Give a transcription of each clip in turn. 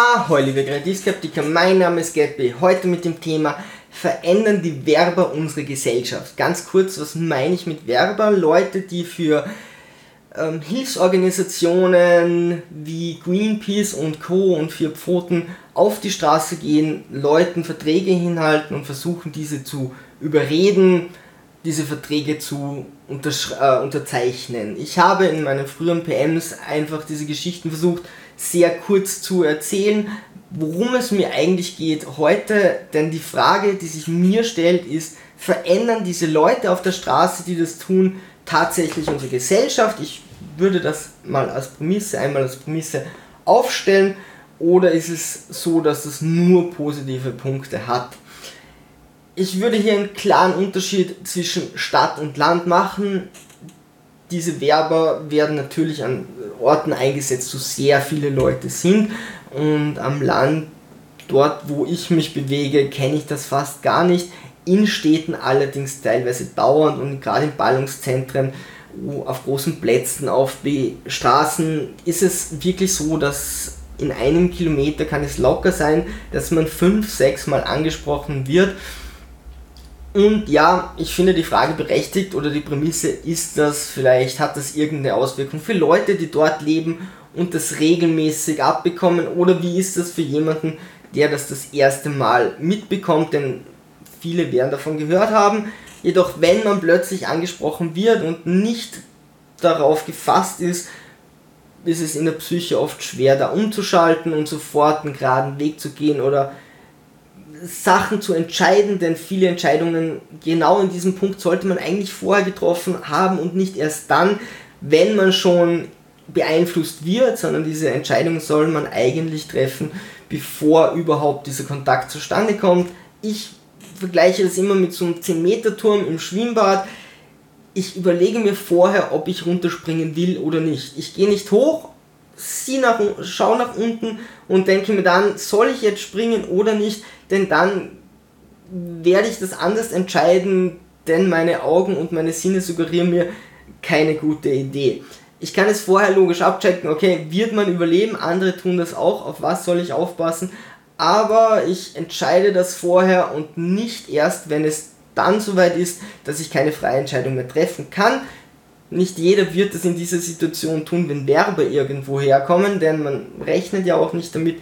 Ahoi, liebe Kreativskeptiker, mein Name ist Gabby. Heute mit dem Thema Verändern die Werber unsere Gesellschaft? Ganz kurz, was meine ich mit Werber? Leute, die für ähm, Hilfsorganisationen wie Greenpeace und Co. und Vier Pfoten auf die Straße gehen, Leuten Verträge hinhalten und versuchen, diese zu überreden, diese Verträge zu äh, unterzeichnen. Ich habe in meinen früheren PMs einfach diese Geschichten versucht, sehr kurz zu erzählen, worum es mir eigentlich geht heute, denn die Frage, die sich mir stellt, ist, verändern diese Leute auf der Straße, die das tun, tatsächlich unsere Gesellschaft? Ich würde das mal als Prämisse, einmal als Prämisse aufstellen, oder ist es so, dass es nur positive Punkte hat? Ich würde hier einen klaren Unterschied zwischen Stadt und Land machen. Diese Werber werden natürlich an Orten eingesetzt, wo sehr viele Leute sind. Und am Land, dort wo ich mich bewege, kenne ich das fast gar nicht. In Städten allerdings teilweise dauernd und gerade in Ballungszentren, auf großen Plätzen, auf Straßen ist es wirklich so, dass in einem Kilometer kann es locker sein, dass man fünf, sechs Mal angesprochen wird und ja, ich finde die Frage berechtigt oder die Prämisse ist das, vielleicht hat das irgendeine Auswirkung für Leute, die dort leben und das regelmäßig abbekommen oder wie ist das für jemanden, der das das erste Mal mitbekommt, denn viele werden davon gehört haben. Jedoch wenn man plötzlich angesprochen wird und nicht darauf gefasst ist, ist es in der Psyche oft schwer da umzuschalten und sofort einen geraden Weg zu gehen oder Sachen zu entscheiden, denn viele Entscheidungen genau in diesem Punkt sollte man eigentlich vorher getroffen haben und nicht erst dann, wenn man schon beeinflusst wird, sondern diese Entscheidung soll man eigentlich treffen, bevor überhaupt dieser Kontakt zustande kommt. Ich vergleiche das immer mit so einem 10-Meter-Turm im Schwimmbad. Ich überlege mir vorher, ob ich runterspringen will oder nicht. Ich gehe nicht hoch, sieh nach, schau nach unten und denke mir dann, soll ich jetzt springen oder nicht, denn dann werde ich das anders entscheiden, denn meine Augen und meine Sinne suggerieren mir keine gute Idee. Ich kann es vorher logisch abchecken, okay, wird man überleben, andere tun das auch, auf was soll ich aufpassen, aber ich entscheide das vorher und nicht erst, wenn es dann soweit ist, dass ich keine freie Entscheidung mehr treffen kann, nicht jeder wird es in dieser Situation tun, wenn Werbe irgendwo herkommen, denn man rechnet ja auch nicht damit.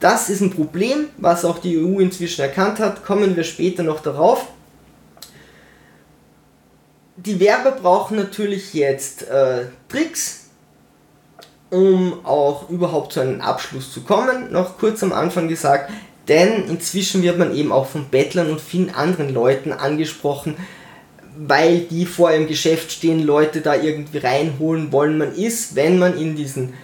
Das ist ein Problem, was auch die EU inzwischen erkannt hat. Kommen wir später noch darauf. Die Werber brauchen natürlich jetzt äh, Tricks, um auch überhaupt zu einem Abschluss zu kommen. Noch kurz am Anfang gesagt, denn inzwischen wird man eben auch von Bettlern und vielen anderen Leuten angesprochen, weil die vor ihrem Geschäft stehen, Leute da irgendwie reinholen wollen. Man ist, wenn man in diesen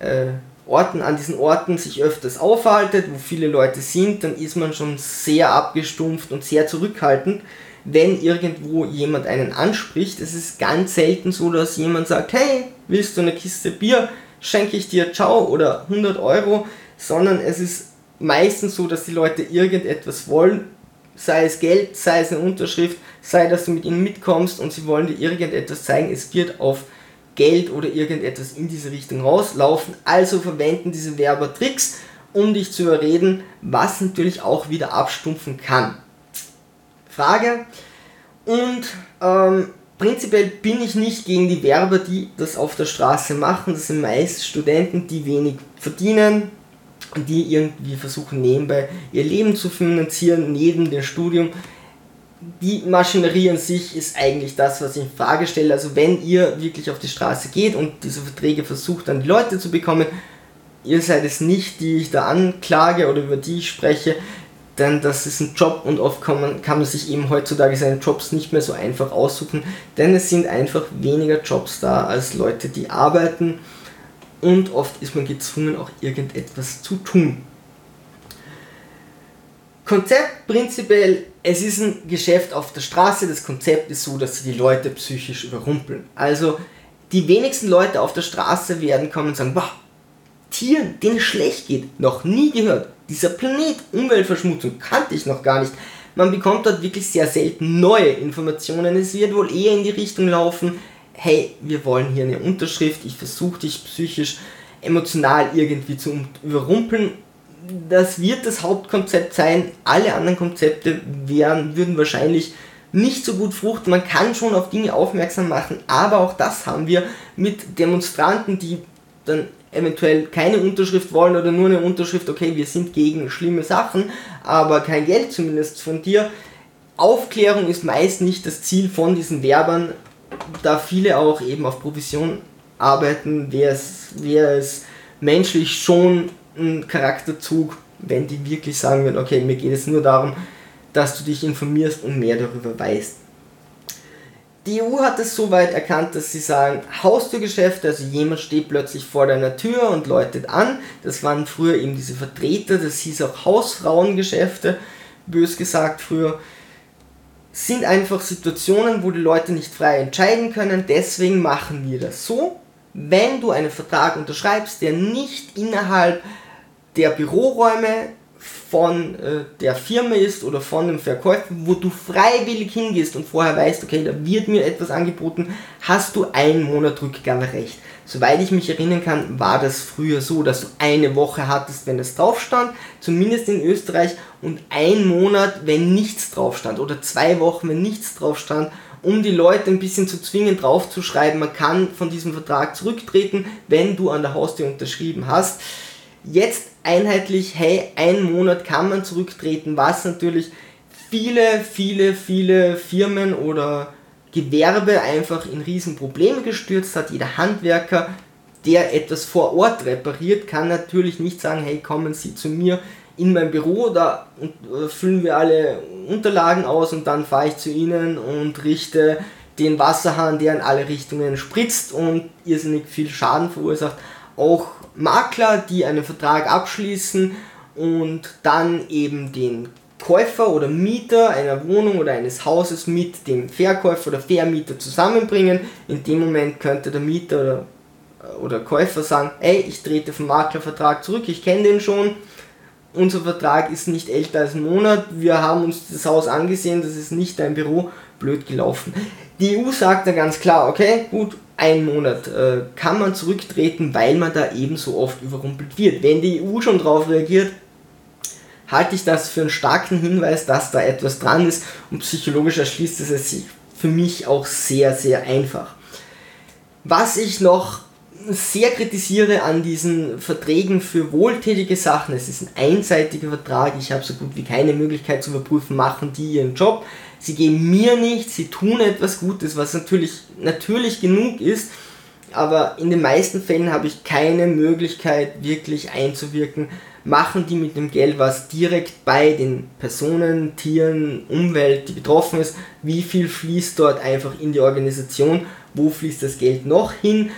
äh, Orten, an diesen Orten sich öfters aufhaltet, wo viele Leute sind, dann ist man schon sehr abgestumpft und sehr zurückhaltend. Wenn irgendwo jemand einen anspricht, es ist ganz selten so, dass jemand sagt, hey, willst du eine Kiste Bier, schenke ich dir, ciao, oder 100 Euro, sondern es ist meistens so, dass die Leute irgendetwas wollen sei es Geld, sei es eine Unterschrift, sei, dass du mit ihnen mitkommst und sie wollen dir irgendetwas zeigen, es wird auf Geld oder irgendetwas in diese Richtung rauslaufen. Also verwenden diese Werber Tricks, um dich zu überreden, was natürlich auch wieder abstumpfen kann. Frage. Und ähm, prinzipiell bin ich nicht gegen die Werber, die das auf der Straße machen. Das sind meist Studenten, die wenig verdienen, die irgendwie versuchen nebenbei ihr Leben zu finanzieren, neben dem Studium. Die Maschinerie an sich ist eigentlich das, was ich in Frage stelle. Also wenn ihr wirklich auf die Straße geht und diese Verträge versucht an die Leute zu bekommen, ihr seid es nicht, die ich da anklage oder über die ich spreche, denn das ist ein Job und oft kann man, kann man sich eben heutzutage seine Jobs nicht mehr so einfach aussuchen, denn es sind einfach weniger Jobs da als Leute, die arbeiten und oft ist man gezwungen, auch irgendetwas zu tun. Konzept prinzipiell, es ist ein Geschäft auf der Straße. Das Konzept ist so, dass sie die Leute psychisch überrumpeln. Also die wenigsten Leute auf der Straße werden kommen und sagen, boah, Tieren, denen es schlecht geht, noch nie gehört. Dieser Planet, Umweltverschmutzung, kannte ich noch gar nicht. Man bekommt dort wirklich sehr selten neue Informationen. Es wird wohl eher in die Richtung laufen, hey, wir wollen hier eine Unterschrift, ich versuche dich psychisch emotional irgendwie zu überrumpeln. Das wird das Hauptkonzept sein. Alle anderen Konzepte wären, würden wahrscheinlich nicht so gut fruchten. Man kann schon auf Dinge aufmerksam machen, aber auch das haben wir mit Demonstranten, die dann eventuell keine Unterschrift wollen oder nur eine Unterschrift, okay, wir sind gegen schlimme Sachen, aber kein Geld zumindest von dir. Aufklärung ist meist nicht das Ziel von diesen Werbern, da viele auch eben auf Provision arbeiten, wäre es, wäre es menschlich schon ein Charakterzug, wenn die wirklich sagen würden, okay, mir geht es nur darum, dass du dich informierst und mehr darüber weißt. Die EU hat es so weit erkannt, dass sie sagen, Haustürgeschäfte, also jemand steht plötzlich vor deiner Tür und läutet an. Das waren früher eben diese Vertreter, das hieß auch Hausfrauengeschäfte, bös gesagt früher, sind einfach Situationen, wo die Leute nicht frei entscheiden können. Deswegen machen wir das so. Wenn du einen Vertrag unterschreibst, der nicht innerhalb der Büroräume von äh, der Firma ist oder von dem Verkäufer, wo du freiwillig hingehst und vorher weißt, okay, da wird mir etwas angeboten, hast du einen Monat Rückgaberecht. Soweit ich mich erinnern kann, war das früher so, dass du eine Woche hattest, wenn es drauf stand, zumindest in Österreich, und ein Monat, wenn nichts drauf stand, oder zwei Wochen, wenn nichts drauf stand, um die Leute ein bisschen zu zwingen, draufzuschreiben, man kann von diesem Vertrag zurücktreten, wenn du an der Haustür unterschrieben hast. Jetzt einheitlich, hey, ein Monat kann man zurücktreten, was natürlich viele, viele, viele Firmen oder Gewerbe einfach in riesen Probleme gestürzt hat. Jeder Handwerker, der etwas vor Ort repariert, kann natürlich nicht sagen, hey, kommen Sie zu mir in mein Büro, da äh, füllen wir alle Unterlagen aus und dann fahre ich zu Ihnen und richte den Wasserhahn, der in alle Richtungen spritzt und irrsinnig viel Schaden verursacht. Auch Makler, die einen Vertrag abschließen und dann eben den Käufer oder Mieter einer Wohnung oder eines Hauses mit dem Verkäufer oder Vermieter zusammenbringen. In dem Moment könnte der Mieter oder, oder Käufer sagen, ey, ich trete vom Maklervertrag zurück, ich kenne den schon. Unser Vertrag ist nicht älter als ein Monat. Wir haben uns das Haus angesehen, das ist nicht dein Büro. Blöd gelaufen. Die EU sagt dann ganz klar, okay, gut, ein Monat äh, kann man zurücktreten, weil man da eben so oft überrumpelt wird. Wenn die EU schon darauf reagiert, halte ich das für einen starken Hinweis, dass da etwas dran ist und psychologisch erschließt es sich für mich auch sehr, sehr einfach. Was ich noch sehr kritisiere an diesen Verträgen für wohltätige Sachen, es ist ein einseitiger Vertrag, ich habe so gut wie keine Möglichkeit zu überprüfen, machen die ihren Job, sie geben mir nichts, sie tun etwas Gutes, was natürlich, natürlich genug ist, aber in den meisten Fällen habe ich keine Möglichkeit wirklich einzuwirken, machen die mit dem Geld was direkt bei den Personen, Tieren, Umwelt, die betroffen ist, wie viel fließt dort einfach in die Organisation, wo fließt das Geld noch hin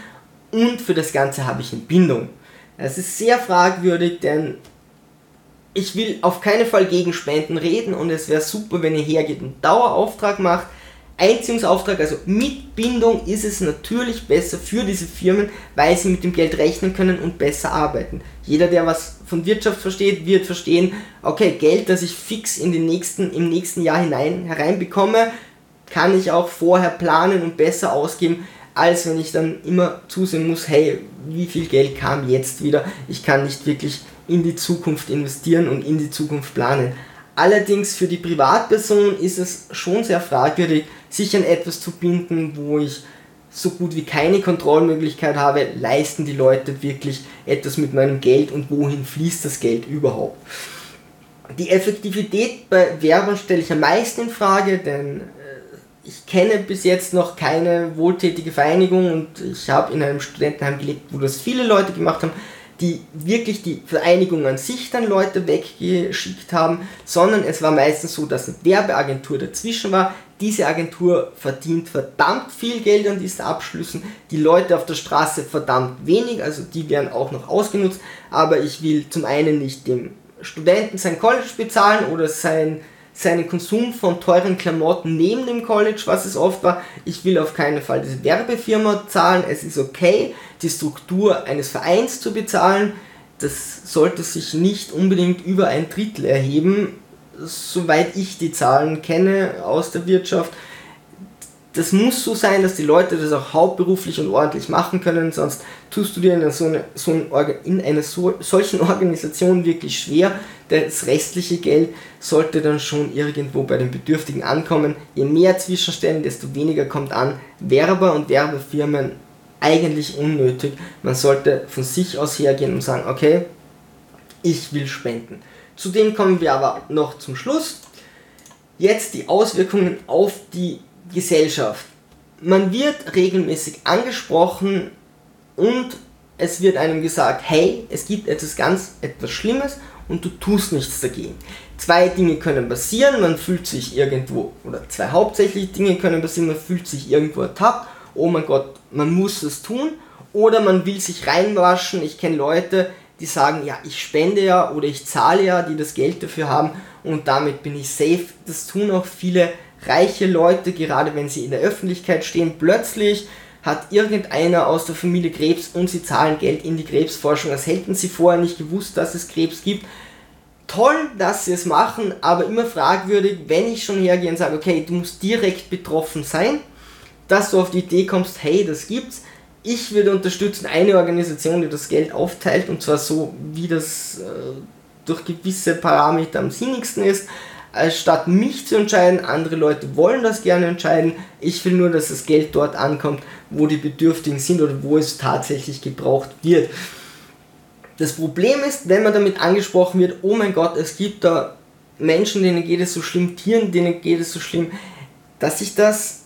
und für das Ganze habe ich eine Bindung. Es ist sehr fragwürdig, denn ich will auf keinen Fall gegen Spenden reden und es wäre super, wenn ihr hergeht und Dauerauftrag macht. Einziehungsauftrag, also mit Bindung ist es natürlich besser für diese Firmen, weil sie mit dem Geld rechnen können und besser arbeiten. Jeder, der was von Wirtschaft versteht, wird verstehen, okay, Geld, das ich fix in den nächsten, im nächsten Jahr hinein hereinbekomme, kann ich auch vorher planen und besser ausgeben, als wenn ich dann immer zusehen muss, hey, wie viel Geld kam jetzt wieder? Ich kann nicht wirklich in die Zukunft investieren und in die Zukunft planen. Allerdings für die Privatperson ist es schon sehr fragwürdig, sich an etwas zu binden, wo ich so gut wie keine Kontrollmöglichkeit habe, leisten die Leute wirklich etwas mit meinem Geld und wohin fließt das Geld überhaupt. Die Effektivität bei Werbung stelle ich am meisten in Frage, denn ich kenne bis jetzt noch keine wohltätige Vereinigung und ich habe in einem Studentenheim gelebt, wo das viele Leute gemacht haben, die wirklich die Vereinigung an sich dann Leute weggeschickt haben, sondern es war meistens so, dass eine Werbeagentur dazwischen war. Diese Agentur verdient verdammt viel Geld an diesen Abschlüssen, die Leute auf der Straße verdammt wenig, also die werden auch noch ausgenutzt, aber ich will zum einen nicht dem Studenten sein College bezahlen oder sein seinen Konsum von teuren Klamotten neben dem College, was es oft war. Ich will auf keinen Fall diese Werbefirma zahlen. Es ist okay, die Struktur eines Vereins zu bezahlen. Das sollte sich nicht unbedingt über ein Drittel erheben, soweit ich die Zahlen kenne aus der Wirtschaft. Das muss so sein, dass die Leute das auch hauptberuflich und ordentlich machen können, sonst tust du dir in, so eine, so ein in einer so, solchen Organisation wirklich schwer. Das restliche Geld sollte dann schon irgendwo bei den Bedürftigen ankommen. Je mehr Zwischenstellen, desto weniger kommt an. Werber und Werbefirmen eigentlich unnötig. Man sollte von sich aus hergehen und sagen, okay, ich will spenden. Zudem kommen wir aber noch zum Schluss. Jetzt die Auswirkungen auf die Gesellschaft. Man wird regelmäßig angesprochen und es wird einem gesagt, hey, es gibt etwas ganz etwas Schlimmes und du tust nichts dagegen. Zwei Dinge können passieren, man fühlt sich irgendwo, oder zwei hauptsächliche Dinge können passieren, man fühlt sich irgendwo ertappt, oh mein Gott, man muss es tun, oder man will sich reinwaschen. Ich kenne Leute, die sagen, ja, ich spende ja oder ich zahle ja, die das Geld dafür haben und damit bin ich safe. Das tun auch viele reiche Leute, gerade wenn sie in der Öffentlichkeit stehen, plötzlich hat irgendeiner aus der Familie Krebs und sie zahlen Geld in die Krebsforschung. Das hätten sie vorher nicht gewusst, dass es Krebs gibt. Toll, dass sie es machen, aber immer fragwürdig, wenn ich schon hergehe und sage, okay, du musst direkt betroffen sein, dass du auf die Idee kommst, hey, das gibt's. Ich würde unterstützen eine Organisation, die das Geld aufteilt und zwar so, wie das äh, durch gewisse Parameter am sinnigsten ist statt mich zu entscheiden, andere Leute wollen das gerne entscheiden. Ich will nur, dass das Geld dort ankommt, wo die Bedürftigen sind oder wo es tatsächlich gebraucht wird. Das Problem ist, wenn man damit angesprochen wird, oh mein Gott, es gibt da Menschen, denen geht es so schlimm, Tieren, denen geht es so schlimm, dass ich das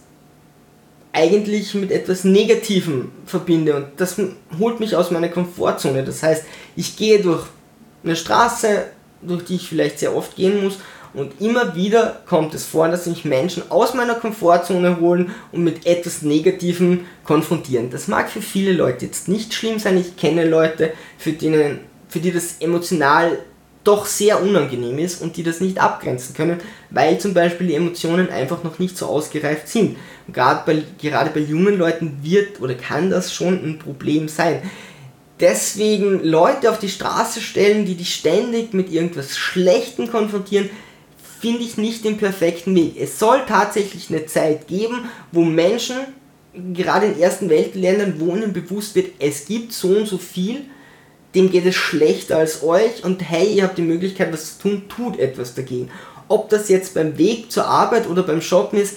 eigentlich mit etwas Negativem verbinde und das holt mich aus meiner Komfortzone. Das heißt, ich gehe durch eine Straße, durch die ich vielleicht sehr oft gehen muss und immer wieder kommt es vor, dass sich Menschen aus meiner Komfortzone holen und mit etwas Negativem konfrontieren. Das mag für viele Leute jetzt nicht schlimm sein. Ich kenne Leute, für, denen, für die das emotional doch sehr unangenehm ist und die das nicht abgrenzen können, weil zum Beispiel die Emotionen einfach noch nicht so ausgereift sind. Und gerade bei, gerade bei jungen Leuten wird oder kann das schon ein Problem sein. Deswegen Leute auf die Straße stellen, die dich ständig mit irgendwas Schlechtem konfrontieren, finde ich nicht den perfekten Weg. Es soll tatsächlich eine Zeit geben, wo Menschen, gerade in ersten Weltländern, wo ihnen bewusst wird, es gibt so und so viel, dem geht es schlechter als euch und hey, ihr habt die Möglichkeit, was zu tun, tut etwas dagegen. Ob das jetzt beim Weg zur Arbeit oder beim Shoppen ist,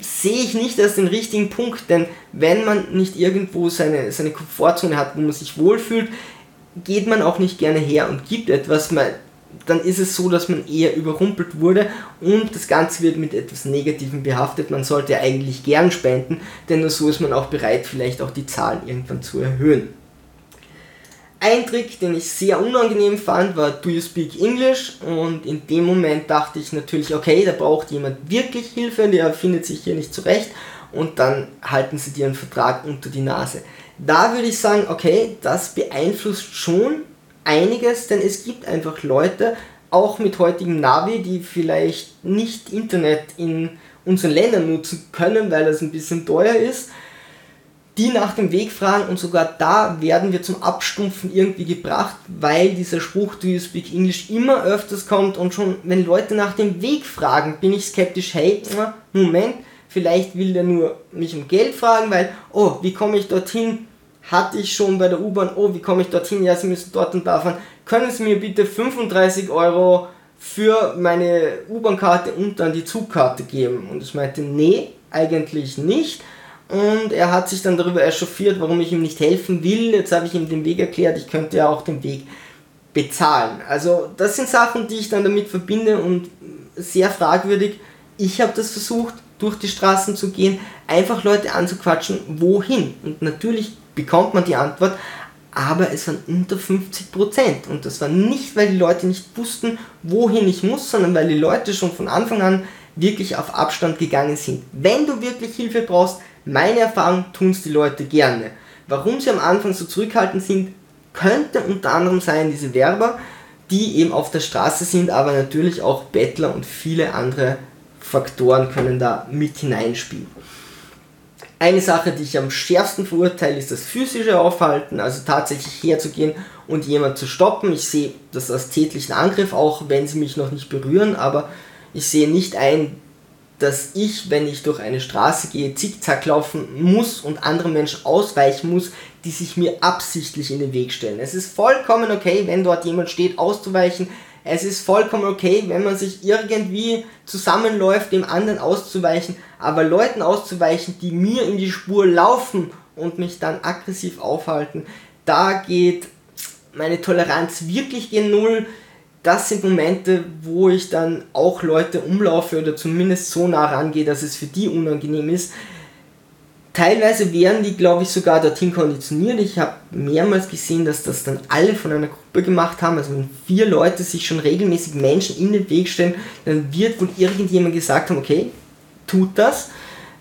sehe ich nicht als den richtigen Punkt, denn wenn man nicht irgendwo seine, seine Komfortzone hat, wo man sich wohlfühlt, geht man auch nicht gerne her und gibt etwas, dann ist es so, dass man eher überrumpelt wurde und das Ganze wird mit etwas Negativem behaftet. Man sollte eigentlich gern spenden, denn nur so ist man auch bereit, vielleicht auch die Zahlen irgendwann zu erhöhen. Ein Trick, den ich sehr unangenehm fand, war Do you speak English? Und in dem Moment dachte ich natürlich, okay, da braucht jemand wirklich Hilfe, der findet sich hier nicht zurecht und dann halten sie dir einen Vertrag unter die Nase. Da würde ich sagen, okay, das beeinflusst schon einiges, denn es gibt einfach Leute, auch mit heutigem Navi, die vielleicht nicht Internet in unseren Ländern nutzen können, weil das ein bisschen teuer ist, die nach dem Weg fragen und sogar da werden wir zum Abstumpfen irgendwie gebracht, weil dieser Spruch Do you speak English immer öfters kommt und schon wenn Leute nach dem Weg fragen, bin ich skeptisch, hey, Moment, vielleicht will der nur mich um Geld fragen, weil, oh, wie komme ich dorthin? Hatte ich schon bei der U-Bahn, oh, wie komme ich dorthin? Ja, Sie müssen dort und da fahren. Können Sie mir bitte 35 Euro für meine U-Bahn-Karte und dann die Zugkarte geben? Und ich meinte, nee, eigentlich nicht. Und er hat sich dann darüber echauffiert, warum ich ihm nicht helfen will. Jetzt habe ich ihm den Weg erklärt, ich könnte ja auch den Weg bezahlen. Also das sind Sachen, die ich dann damit verbinde und sehr fragwürdig. Ich habe das versucht, durch die Straßen zu gehen, einfach Leute anzuquatschen, wohin. Und natürlich bekommt man die Antwort, aber es waren unter 50 Prozent. Und das war nicht, weil die Leute nicht wussten, wohin ich muss, sondern weil die Leute schon von Anfang an wirklich auf Abstand gegangen sind. Wenn du wirklich Hilfe brauchst, meine Erfahrung tun es die Leute gerne. Warum sie am Anfang so zurückhaltend sind, könnte unter anderem sein, diese Werber, die eben auf der Straße sind, aber natürlich auch Bettler und viele andere Faktoren können da mit hineinspielen. Eine Sache, die ich am schärfsten verurteile, ist das physische Aufhalten, also tatsächlich herzugehen und jemand zu stoppen. Ich sehe das als tätlichen Angriff, auch wenn sie mich noch nicht berühren, aber ich sehe nicht ein, dass ich, wenn ich durch eine Straße gehe, zickzack laufen muss und andere Menschen ausweichen muss, die sich mir absichtlich in den Weg stellen. Es ist vollkommen okay, wenn dort jemand steht, auszuweichen. Es ist vollkommen okay, wenn man sich irgendwie zusammenläuft, dem anderen auszuweichen. Aber Leuten auszuweichen, die mir in die Spur laufen und mich dann aggressiv aufhalten, da geht meine Toleranz wirklich gen Null das sind Momente, wo ich dann auch Leute umlaufe oder zumindest so nah rangehe, dass es für die unangenehm ist. Teilweise wären die, glaube ich, sogar dorthin konditioniert. Ich habe mehrmals gesehen, dass das dann alle von einer Gruppe gemacht haben. Also wenn vier Leute sich schon regelmäßig Menschen in den Weg stellen, dann wird wohl irgendjemand gesagt haben, okay, tut das.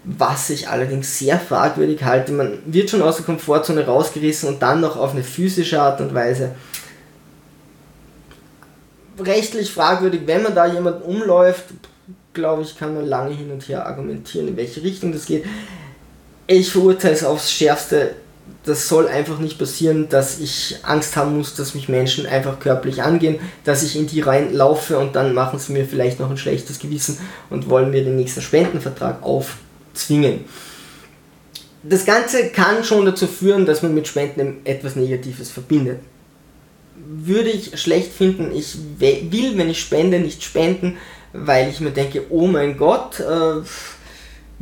Was ich allerdings sehr fragwürdig halte. Man wird schon aus der Komfortzone rausgerissen und dann noch auf eine physische Art und Weise rechtlich fragwürdig, wenn man da jemanden umläuft, glaube ich, kann man lange hin und her argumentieren, in welche Richtung das geht. Ich verurteile es aufs Schärfste. Das soll einfach nicht passieren, dass ich Angst haben muss, dass mich Menschen einfach körperlich angehen, dass ich in die reinlaufe und dann machen sie mir vielleicht noch ein schlechtes Gewissen und wollen mir den nächsten Spendenvertrag aufzwingen. Das Ganze kann schon dazu führen, dass man mit Spenden etwas Negatives verbindet würde ich schlecht finden. Ich will, wenn ich spende, nicht spenden, weil ich mir denke, oh mein Gott, äh,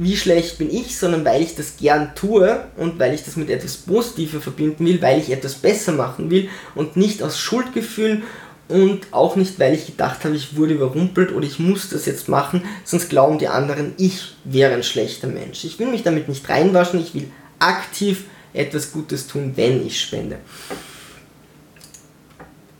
wie schlecht bin ich, sondern weil ich das gern tue und weil ich das mit etwas Positivem verbinden will, weil ich etwas besser machen will und nicht aus Schuldgefühlen und auch nicht, weil ich gedacht habe, ich wurde überrumpelt oder ich muss das jetzt machen, sonst glauben die anderen, ich wäre ein schlechter Mensch. Ich will mich damit nicht reinwaschen, ich will aktiv etwas Gutes tun, wenn ich spende.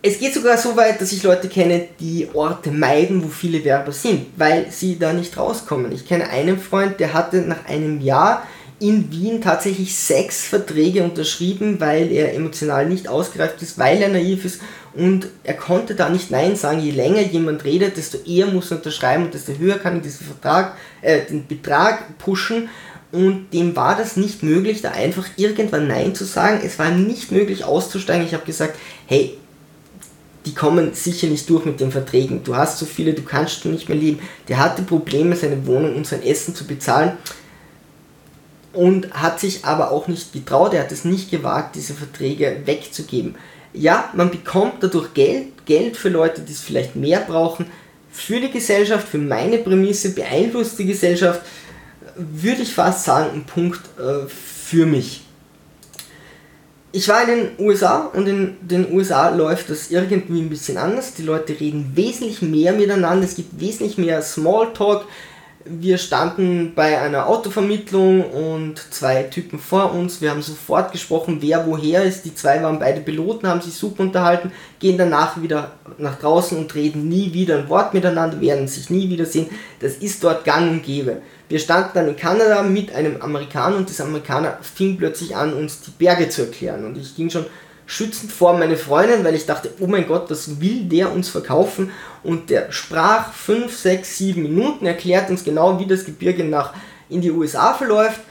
Es geht sogar so weit, dass ich Leute kenne, die Orte meiden, wo viele Werber sind, weil sie da nicht rauskommen. Ich kenne einen Freund, der hatte nach einem Jahr in Wien tatsächlich sechs Verträge unterschrieben, weil er emotional nicht ausgereift ist, weil er naiv ist und er konnte da nicht Nein sagen. Je länger jemand redet, desto eher muss er unterschreiben und desto höher kann er diesen Vertrag, äh, den Betrag pushen. Und dem war das nicht möglich, da einfach irgendwann Nein zu sagen. Es war nicht möglich auszusteigen. Ich habe gesagt, hey, die kommen sicher nicht durch mit den Verträgen. Du hast so viele, du kannst du nicht mehr leben. Der hatte Probleme, seine Wohnung und sein Essen zu bezahlen und hat sich aber auch nicht getraut, er hat es nicht gewagt, diese Verträge wegzugeben. Ja, man bekommt dadurch Geld, Geld für Leute, die es vielleicht mehr brauchen. Für die Gesellschaft, für meine Prämisse beeinflusst die Gesellschaft, würde ich fast sagen, ein Punkt äh, für mich ich war in den USA und in den USA läuft das irgendwie ein bisschen anders. Die Leute reden wesentlich mehr miteinander, es gibt wesentlich mehr Smalltalk. Wir standen bei einer Autovermittlung und zwei Typen vor uns. Wir haben sofort gesprochen, wer woher ist. Die zwei waren beide Piloten, haben sich super unterhalten, gehen danach wieder nach draußen und reden nie wieder ein Wort miteinander, werden sich nie wiedersehen. Das ist dort gang und gäbe. Wir standen dann in Kanada mit einem Amerikaner und dieser Amerikaner fing plötzlich an, uns die Berge zu erklären. Und ich ging schon schützend vor meine Freundin, weil ich dachte, oh mein Gott, was will der uns verkaufen? Und der sprach 5, 6, 7 Minuten, erklärt uns genau, wie das Gebirge nach in die USA verläuft.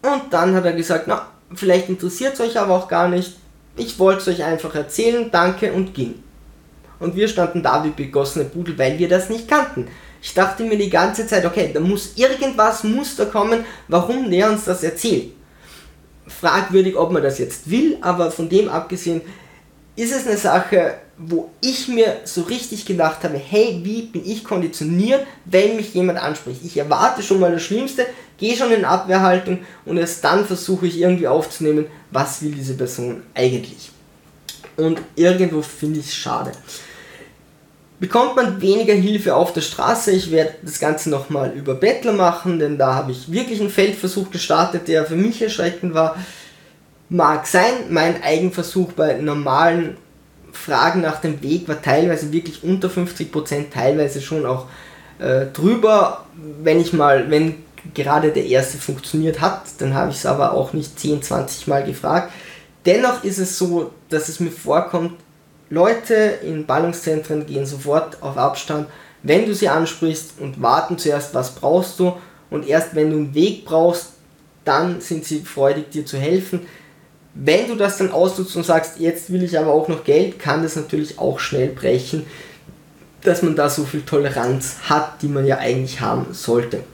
Und dann hat er gesagt, na, vielleicht interessiert es euch aber auch gar nicht. Ich wollte es euch einfach erzählen, danke und ging. Und wir standen da wie begossene Pudel, weil wir das nicht kannten. Ich dachte mir die ganze Zeit, okay, da muss irgendwas muss da kommen, warum der uns das erzählt. Fragwürdig, ob man das jetzt will, aber von dem abgesehen ist es eine Sache, wo ich mir so richtig gedacht habe, hey, wie bin ich konditioniert, wenn mich jemand anspricht? Ich erwarte schon mal das Schlimmste, gehe schon in Abwehrhaltung und erst dann versuche ich irgendwie aufzunehmen, was will diese Person eigentlich. Und irgendwo finde ich es schade bekommt man weniger Hilfe auf der Straße. Ich werde das Ganze nochmal über Bettler machen, denn da habe ich wirklich einen Feldversuch gestartet, der für mich erschreckend war. Mag sein, mein Eigenversuch bei normalen Fragen nach dem Weg war teilweise wirklich unter 50%, teilweise schon auch äh, drüber. Wenn ich mal, wenn gerade der erste funktioniert hat, dann habe ich es aber auch nicht 10, 20 Mal gefragt. Dennoch ist es so, dass es mir vorkommt, Leute in Ballungszentren gehen sofort auf Abstand, wenn du sie ansprichst und warten zuerst, was brauchst du und erst wenn du einen Weg brauchst, dann sind sie freudig dir zu helfen. Wenn du das dann ausnutzt und sagst, jetzt will ich aber auch noch Geld, kann das natürlich auch schnell brechen, dass man da so viel Toleranz hat, die man ja eigentlich haben sollte.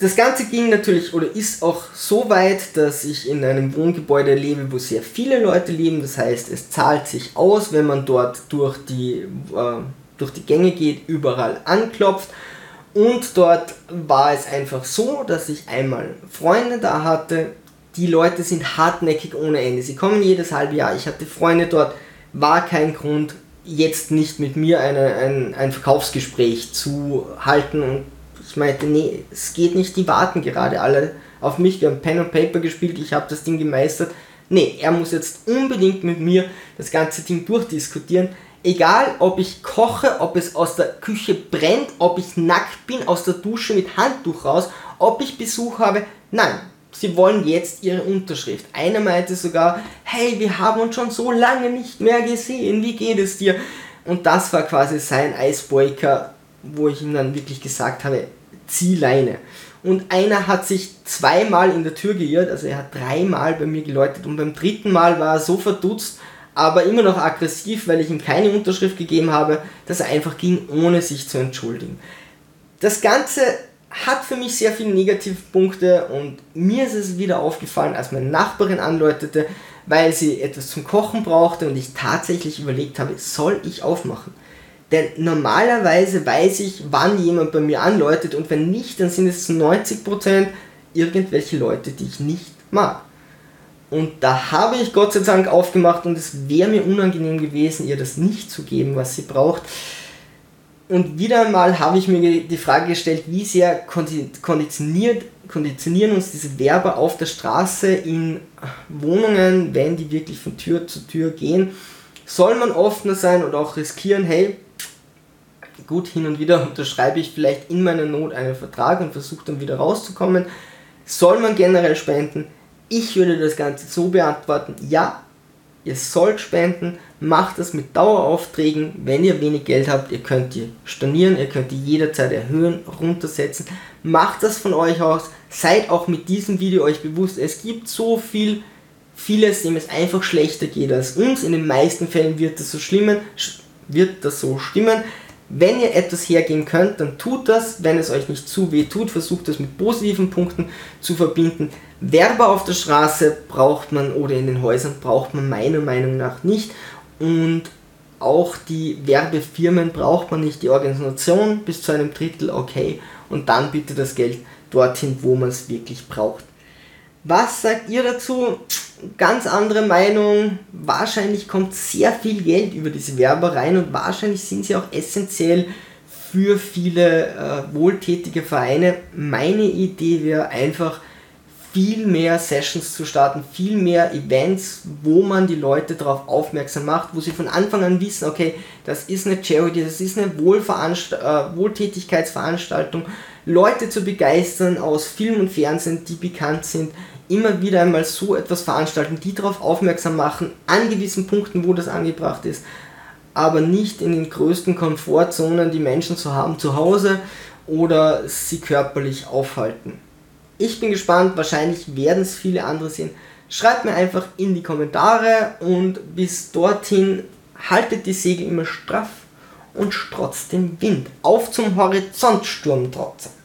Das Ganze ging natürlich oder ist auch so weit, dass ich in einem Wohngebäude lebe, wo sehr viele Leute leben. Das heißt, es zahlt sich aus, wenn man dort durch die, äh, durch die Gänge geht, überall anklopft. Und dort war es einfach so, dass ich einmal Freunde da hatte. Die Leute sind hartnäckig ohne Ende. Sie kommen jedes halbe Jahr. Ich hatte Freunde dort, war kein Grund, jetzt nicht mit mir eine, ein, ein Verkaufsgespräch zu halten und ich meinte, nee, es geht nicht, die warten gerade alle auf mich. Wir haben Pen und Paper gespielt, ich habe das Ding gemeistert. Nee, er muss jetzt unbedingt mit mir das ganze Ding durchdiskutieren. Egal, ob ich koche, ob es aus der Küche brennt, ob ich nackt bin, aus der Dusche mit Handtuch raus, ob ich Besuch habe. Nein, sie wollen jetzt ihre Unterschrift. Einer meinte sogar, hey, wir haben uns schon so lange nicht mehr gesehen, wie geht es dir? Und das war quasi sein Icebreaker, wo ich ihm dann wirklich gesagt habe, zieh Leine. Und einer hat sich zweimal in der Tür geirrt, also er hat dreimal bei mir geläutet und beim dritten Mal war er so verdutzt, aber immer noch aggressiv, weil ich ihm keine Unterschrift gegeben habe, dass er einfach ging, ohne sich zu entschuldigen. Das Ganze hat für mich sehr viele Negativpunkte und mir ist es wieder aufgefallen, als meine Nachbarin anläutete, weil sie etwas zum Kochen brauchte und ich tatsächlich überlegt habe, soll ich aufmachen? Denn normalerweise weiß ich, wann jemand bei mir anläutet und wenn nicht, dann sind es zu 90% irgendwelche Leute, die ich nicht mag. Und da habe ich Gott sei Dank aufgemacht und es wäre mir unangenehm gewesen, ihr das nicht zu geben, was sie braucht. Und wieder einmal habe ich mir die Frage gestellt, wie sehr konditioniert, konditionieren uns diese Werber auf der Straße in Wohnungen, wenn die wirklich von Tür zu Tür gehen. Soll man offener sein und auch riskieren, hey, gut, hin und wieder unterschreibe ich vielleicht in meiner Not einen Vertrag und versuche dann wieder rauszukommen. Soll man generell spenden? Ich würde das Ganze so beantworten, ja, ihr sollt spenden, macht das mit Daueraufträgen, wenn ihr wenig Geld habt, ihr könnt die stornieren, ihr könnt die jederzeit erhöhen, runtersetzen, macht das von euch aus, seid auch mit diesem Video euch bewusst, es gibt so viel, vieles, dem es einfach schlechter geht als uns, in den meisten Fällen wird das so schlimmen, wird das so stimmen, wenn ihr etwas hergeben könnt, dann tut das. Wenn es euch nicht zu weh tut, versucht das mit positiven Punkten zu verbinden. Werber auf der Straße braucht man oder in den Häusern braucht man meiner Meinung nach nicht. Und auch die Werbefirmen braucht man nicht. Die Organisation bis zu einem Drittel okay. Und dann bitte das Geld dorthin, wo man es wirklich braucht. Was sagt ihr dazu? Ganz andere Meinung. Wahrscheinlich kommt sehr viel Geld über diese Werber rein und wahrscheinlich sind sie auch essentiell für viele äh, wohltätige Vereine. Meine Idee wäre einfach viel mehr Sessions zu starten, viel mehr Events, wo man die Leute darauf aufmerksam macht, wo sie von Anfang an wissen, okay, das ist eine Charity, das ist eine Wohlveranst äh, Wohltätigkeitsveranstaltung, Leute zu begeistern aus Film und Fernsehen, die bekannt sind, immer wieder einmal so etwas veranstalten, die darauf aufmerksam machen, an gewissen Punkten, wo das angebracht ist, aber nicht in den größten Komfortzonen die Menschen zu haben zu Hause oder sie körperlich aufhalten. Ich bin gespannt, wahrscheinlich werden es viele andere sehen. Schreibt mir einfach in die Kommentare und bis dorthin haltet die Segel immer straff und strotzt den Wind. Auf zum Horizontsturm trotzdem.